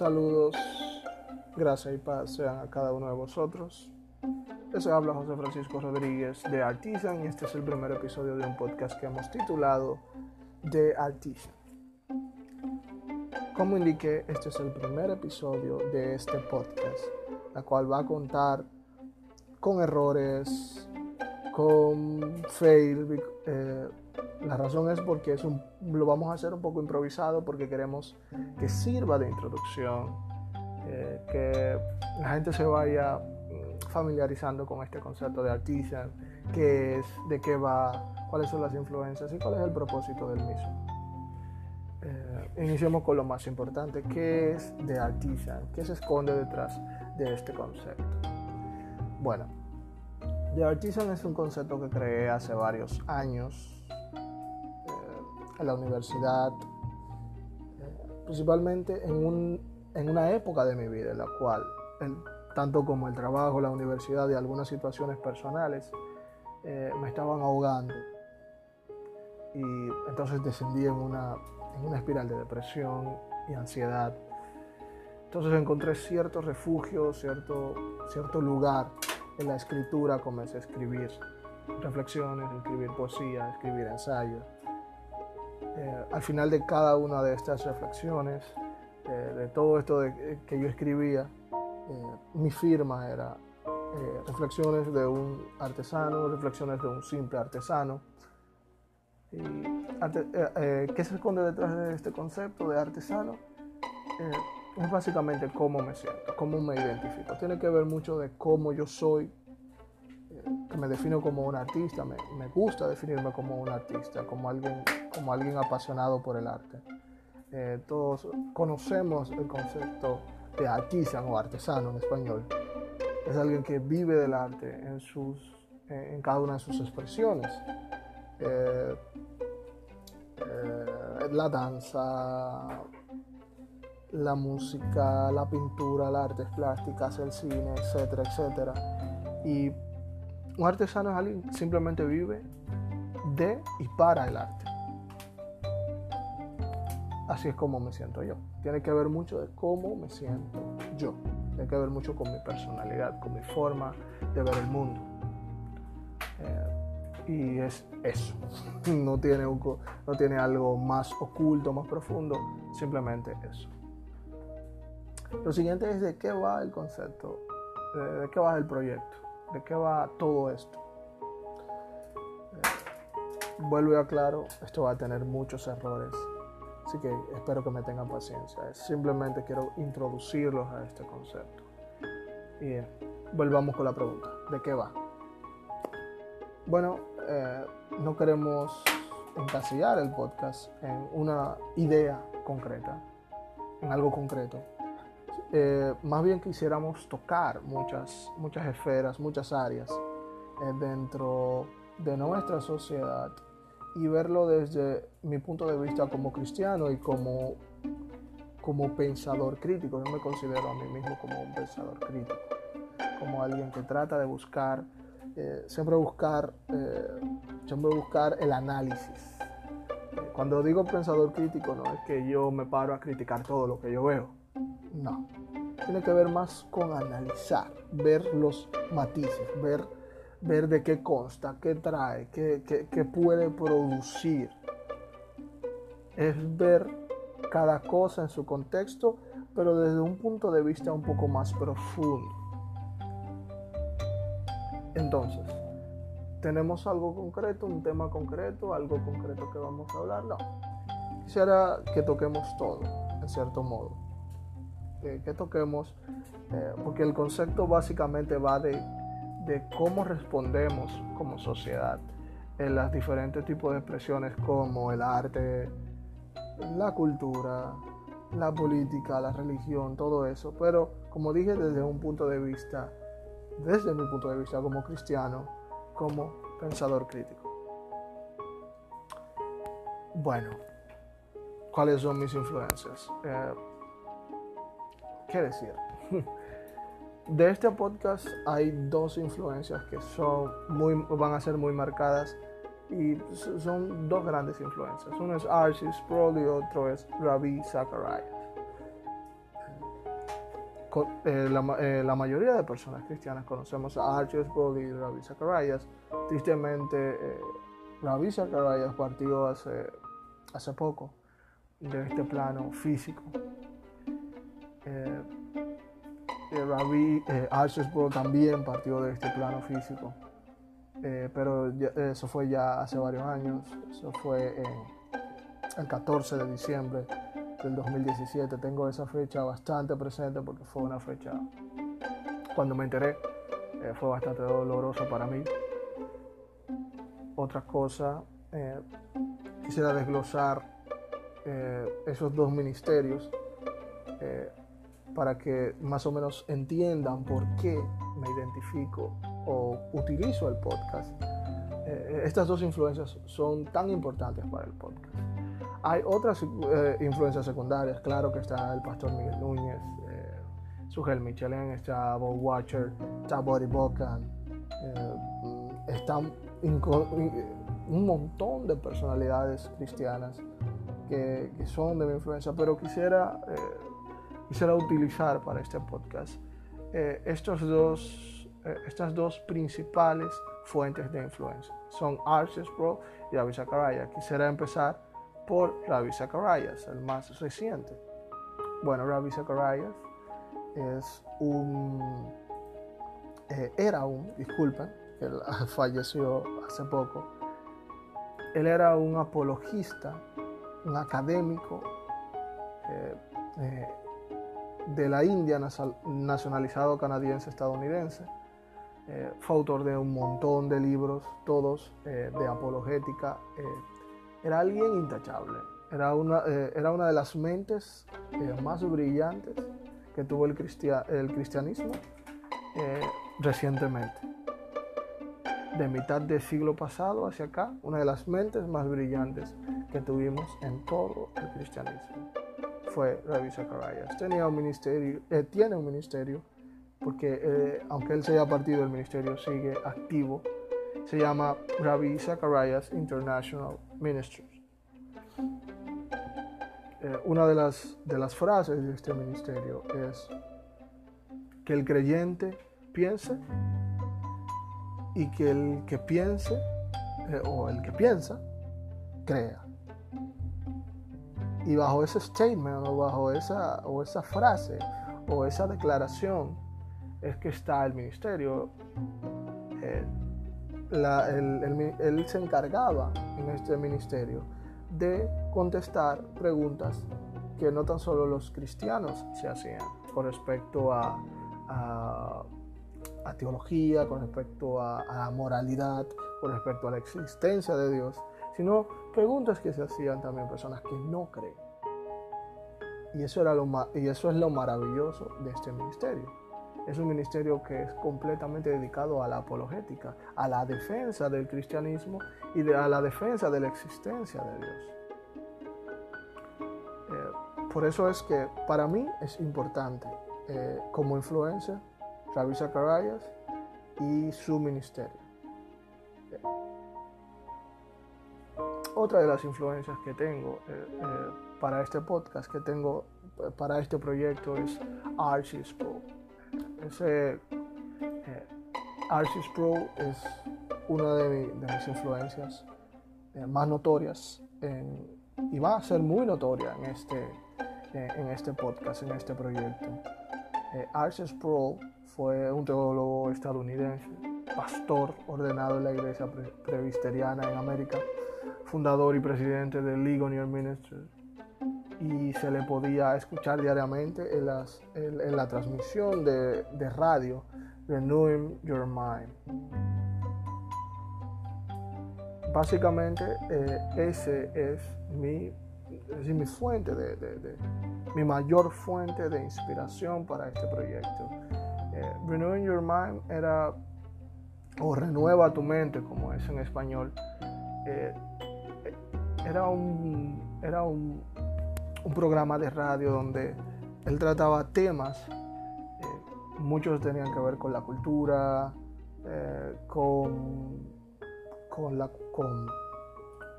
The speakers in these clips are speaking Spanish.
Saludos, gracias y paz sean a cada uno de vosotros. Les habla José Francisco Rodríguez de Artisan y este es el primer episodio de un podcast que hemos titulado The Artisan. Como indiqué, este es el primer episodio de este podcast, la cual va a contar con errores, con fail. Eh, la razón es porque es un, lo vamos a hacer un poco improvisado porque queremos que sirva de introducción, eh, que la gente se vaya mm, familiarizando con este concepto de artisan, qué es, de qué va, cuáles son las influencias y cuál es el propósito del mismo. Eh, iniciemos con lo más importante, ¿qué es de artisan? ¿Qué se esconde detrás de este concepto? Bueno, The Artisan es un concepto que creé hace varios años en la universidad, eh, principalmente en, un, en, una época de mi vida en la cual, tanto como el trabajo, la universidad y algunas situaciones personales, eh, me estaban ahogando. Y entonces descendí en una, en una espiral de depresión y ansiedad. Entonces encontré cierto refugio, cierto, cierto lugar en la escritura, comencé a escribir reflexiones, escribir poesía, escribir ensayos. Eh, al final de cada una de estas reflexiones, eh, de todo esto de, que yo escribía, eh, mi firma era reflexiones de un artesano, reflexiones de un simple artesano. Y, ¿Qué se esconde detrás de este concepto de artesano? es básicamente cómo me siento, cómo me identifico. Tiene que ver mucho de cómo yo soy, que me defino como un artista, me, me, gusta definirme como un artista, como alguien, como alguien apasionado por el arte. Eh, todos conocemos el concepto de artisan o artesano en español. Es alguien que vive del arte en, sus, en cada una de sus expresiones. Eh, eh, la danza, la música, la pintura, las artes plásticas, el cine, etcétera, etcétera. Y un artesano es alguien que simplemente vive de y para el arte. Así es como me siento yo. Tiene que ver mucho de cómo me siento yo. Tiene que ver mucho con mi personalidad, con mi forma de ver el mundo. Eh, y es eso. No tiene, no tiene algo más oculto, más profundo. Simplemente eso. Lo siguiente es de qué va el concepto, de qué va el proyecto. ¿De qué va todo esto? Eh, vuelvo y aclaro, esto va a tener muchos errores, así que espero que me tengan paciencia. Simplemente quiero introducirlos a este concepto. Y volvamos con la pregunta, ¿de qué va? Bueno, eh, no queremos encasillar el podcast en una idea concreta, en algo concreto. Eh, más bien quisiéramos tocar muchas, muchas esferas, muchas áreas eh, dentro de nuestra sociedad y verlo desde mi punto de vista como cristiano y como, como pensador crítico. Yo me considero a mí mismo como un pensador crítico, como alguien que trata de buscar, eh, siempre buscar, siempre buscar el análisis. Cuando digo pensador crítico no es que yo me paro a criticar todo lo que yo veo no. Tiene que ver más con analizar, ver los matices, ver, ver de qué consta, qué trae, qué, qué puede producir. Es ver cada cosa en su contexto, pero desde un punto de vista un poco más profundo. Entonces, ¿tenemos algo concreto, un tema concreto, algo concreto que vamos a hablar? No. Quisiera que toquemos todo, en cierto modo que, toquemos, eh, porque el concepto básicamente va de, de, cómo respondemos como sociedad en los diferentes tipos de expresiones como el arte, la cultura, la política, la religión, todo eso. Pero como dije desde un punto de vista, desde mi punto de vista como cristiano, como pensador crítico. Bueno, ¿cuáles son mis influencias? Eh, ¿Qué decir? De este podcast hay dos influencias que son muy, van a ser muy marcadas y son dos grandes influencias. Uno es Archie Sproul y otro es Ravi Zacharias. eh, la, mayoría de personas cristianas conocemos a Archibald y Rabbi Zacharias. Tristemente, Rabbi Zacharias partió hace, hace poco de este plano físico. Rabbi Archibald también partió de este plano físico. pero eso fue ya hace varios años, eso fue el 14 de diciembre del 2017. Tengo esa fecha bastante presente porque fue una fecha, cuando me enteré, eh, fue bastante dolorosa para mí. Otra cosa, eh, quisiera desglosar eh, esos dos ministerios para que más o menos entiendan por qué me identifico o utilizo el podcast. estas dos influencias son tan importantes para el podcast. Hay otras eh, influencias secundarias, claro que está el pastor Miguel Núñez, eh, Sugel Michelin, está Bob Watcher, está Body Bocan, eh, están un montón de personalidades cristianas que, son de mi influencia, pero quisiera, quisiera utilizar para este podcast estos dos, estas dos principales fuentes de influencia. Son Arches Pro y Avi Quisiera empezar por Ravi Zacharias, el más reciente. Bueno, Ravi Zacharias es un, eh, era un, disculpen, él falleció hace poco. Él era un apologista, un académico eh, eh, de la India nacionalizado canadiense-estadounidense. fue autor de un montón de libros, todos de apologética era alguien intachable. Era una, eh, era una de las mentes eh, más brillantes que tuvo el, el cristianismo eh, recientemente. De mitad del siglo pasado hacia acá, una de las mentes más brillantes que tuvimos en todo el cristianismo fue Rabbi Zacharias. Ministerio, tiene un ministerio, porque aunque él se haya partido del ministerio, sigue activo se llama Rabbi Zacharias International Ministries. Eh, una de las, de las frases de este ministerio es que el creyente piense y que el que piense eh, o el que piensa crea. Y bajo ese statement o bajo esa, o esa frase o esa declaración es que está el ministerio. Eh, él, se encargaba en este ministerio de contestar preguntas que no tan solo los cristianos se hacían con respecto a, a, teología, con respecto a, la moralidad, con respecto a la existencia de Dios, sino preguntas que se hacían también personas que no creen. Y eso, era lo, y eso es lo maravilloso de este ministerio es un ministerio que es completamente dedicado a la apologética, a la defensa del cristianismo y a la defensa de la existencia de Dios. Eh, por eso es que para mí es importante eh, como influencia Rabbi Zacharias y su ministerio. Otra de las influencias que tengo para este podcast, que tengo para este proyecto es Archie Sproul. Ese eh, Pro es una de, mis influencias eh, más notorias y va a ser muy notoria en este, eh, en este podcast, en este proyecto. Eh, Archie Pro fue un teólogo estadounidense, pastor ordenado en la iglesia presbiteriana en América, fundador y presidente de Ligonier Ministries y se le podía escuchar diariamente en, la transmisión de, radio Renewing Your Mind. Básicamente eh, ese es mi, es mi fuente de, de, mi mayor fuente de inspiración para este proyecto. Eh, Renewing Your Mind era o renueva tu mente como es en español. Eh, era un, era un, un programa de radio donde él trataba temas, eh, muchos tenían que ver con la cultura, eh, con, con, la, con,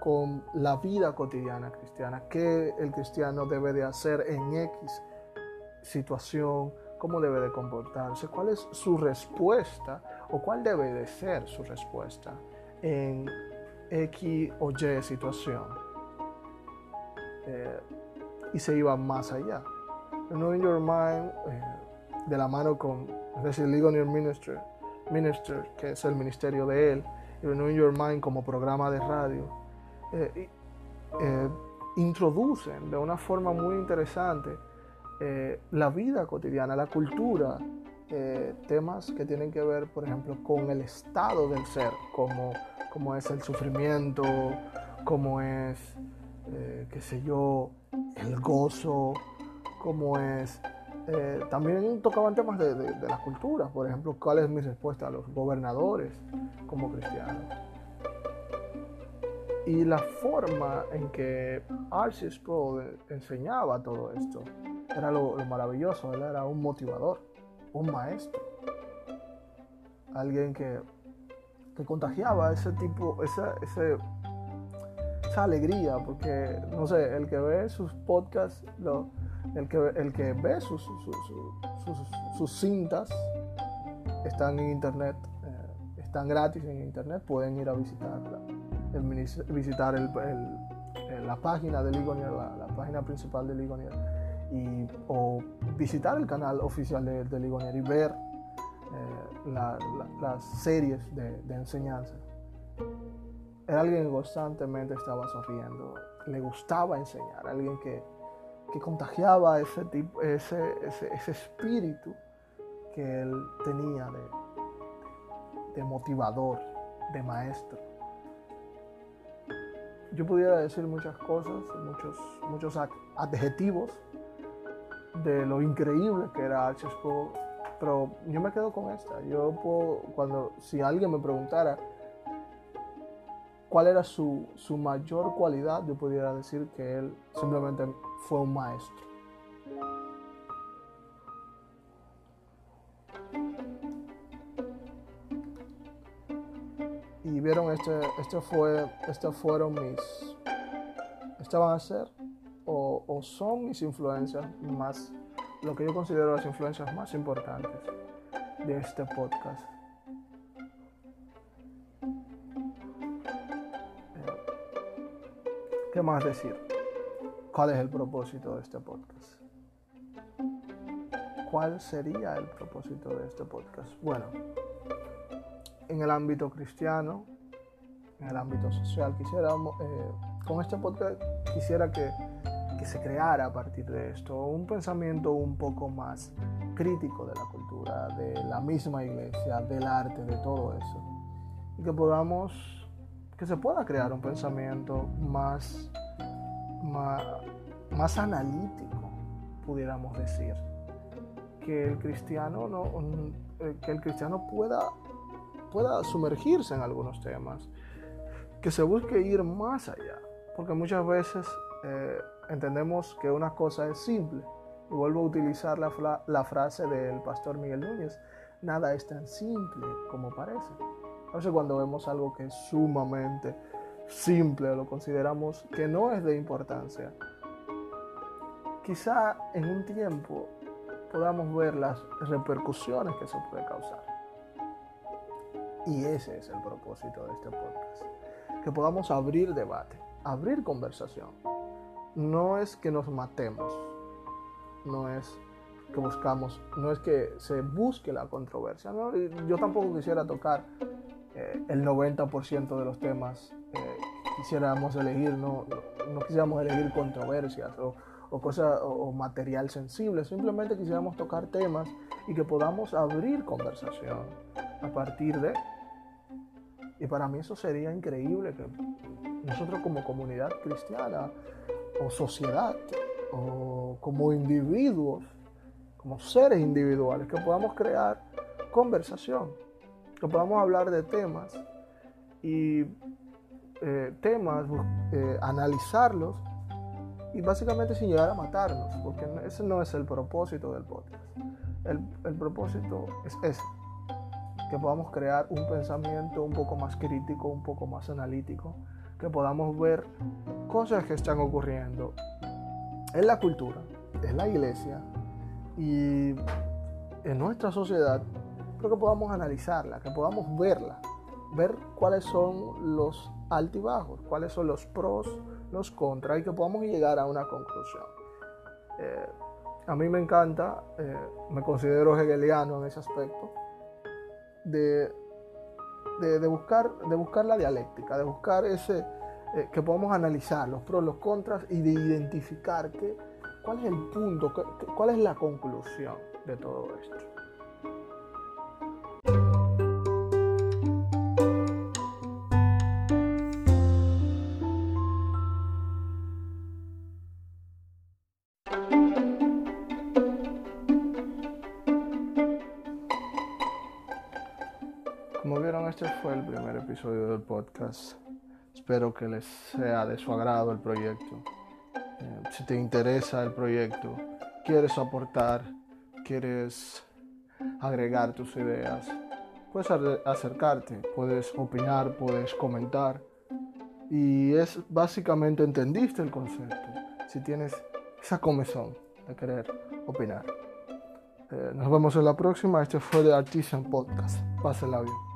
con la vida cotidiana cristiana, qué el cristiano debe de hacer en X situación, cómo debe de comportarse, cuál es su respuesta o cuál debe de ser su respuesta en X o Y situación. Eh, y se iba más allá. Knowing Your Mind, eh, de la mano con, es decir, Ligonier Minister, Minister, que es el ministerio de él, y Renewing Your Mind como programa de radio, eh, introducen de una forma muy interesante la vida cotidiana, la cultura, temas que tienen que ver, por ejemplo, con el estado del ser, como, como es el sufrimiento, como es, qué sé yo, el gozo, como es. Eh, también tocaban temas de, de, las culturas, por ejemplo, cuál es mi respuesta a los gobernadores como cristianos. Y la forma en que Arcis Pro enseñaba todo esto era lo, maravilloso, él era un motivador, un maestro, alguien que, que contagiaba ese tipo, esa, ese, esa alegría, porque, no sé, el que ve sus podcasts, lo, el, que, el que ve sus, sus, cintas, están en internet, eh, están gratis en internet, pueden ir a visitarla, visitar el, la página de Ligonier, la, página principal de Ligonier, y, o visitar el canal oficial de, de Ligonier y ver eh, las series de, enseñanza. Era alguien que constantemente estaba sonriendo, le gustaba enseñar, alguien que, contagiaba ese, tipo, ese, ese, espíritu que él tenía de, de motivador, de maestro. Yo pudiera decir muchas cosas, muchos, muchos adjetivos de lo increíble que era Archie pero yo me quedo con esta. Yo puedo, cuando, si alguien me preguntara, cuál era su, mayor cualidad, yo pudiera decir que él simplemente fue un maestro. Y vieron, este, este fue, estas fueron mis, estas a ser son mis influencias más, lo que yo considero las influencias más importantes de este podcast. ¿Qué más decir? ¿Cuál es el propósito de este podcast? ¿Cuál sería el propósito de este podcast? Bueno, en el ámbito cristiano, en el ámbito social, quisiéramos, eh, con este podcast quisiera que, que se creara a partir de esto un pensamiento un poco más crítico de la cultura, de la misma iglesia, del arte, de todo eso. Y que podamos que se pueda crear un pensamiento más, más, analítico, pudiéramos decir. Que el cristiano, no, eh, que el cristiano pueda, pueda sumergirse en algunos temas, que se busque ir más allá, porque muchas veces eh, entendemos que una cosa es simple. Y vuelvo a utilizar la, frase del pastor Miguel Núñez, nada es tan simple como parece. Entonces cuando vemos algo que es sumamente simple, lo consideramos que no es de importancia, quizá en un tiempo podamos ver las repercusiones que eso puede causar. Y ese es el propósito de este podcast. Que podamos abrir debate, abrir conversación. No es que nos matemos, no es que buscamos, no es que se busque la controversia. Yo tampoco quisiera tocar eh, el 90% de los temas eh, quisiéramos elegir, no, no, quisiéramos elegir controversias o, o o, material sensible, simplemente quisiéramos tocar temas y que podamos abrir conversación a partir de... Y para mí eso sería increíble que nosotros como comunidad cristiana o sociedad o como individuos, como seres individuales, que podamos crear conversación que podamos hablar de temas y eh, temas, eh, analizarlos y básicamente sin llegar a matarnos, porque ese no es el propósito del podcast. El, el propósito es ese, que podamos crear un pensamiento un poco más crítico, un poco más analítico, que podamos ver cosas que están ocurriendo en la cultura, en la iglesia y en nuestra sociedad, pero que podamos analizarla, que podamos verla, ver cuáles son los altibajos, cuáles son los pros, los contras y que podamos llegar a una conclusión. Eh, a mí me encanta, eh, me considero hegeliano en ese aspecto, de, de, buscar, de buscar la dialéctica, de buscar ese, eh, que podamos analizar los pros, los contras y de identificar que, cuál es el punto, cuál es la conclusión de todo esto. Episodio del podcast. Espero que les sea de su agrado el proyecto. Eh, si te interesa el proyecto, quieres aportar, quieres agregar tus ideas, puedes acercarte, puedes opinar, puedes comentar. Y es básicamente entendiste el concepto. Si tienes esa comezón de querer opinar. Eh, nos vemos en la próxima. Este fue The Artisan Podcast. Pásela bien.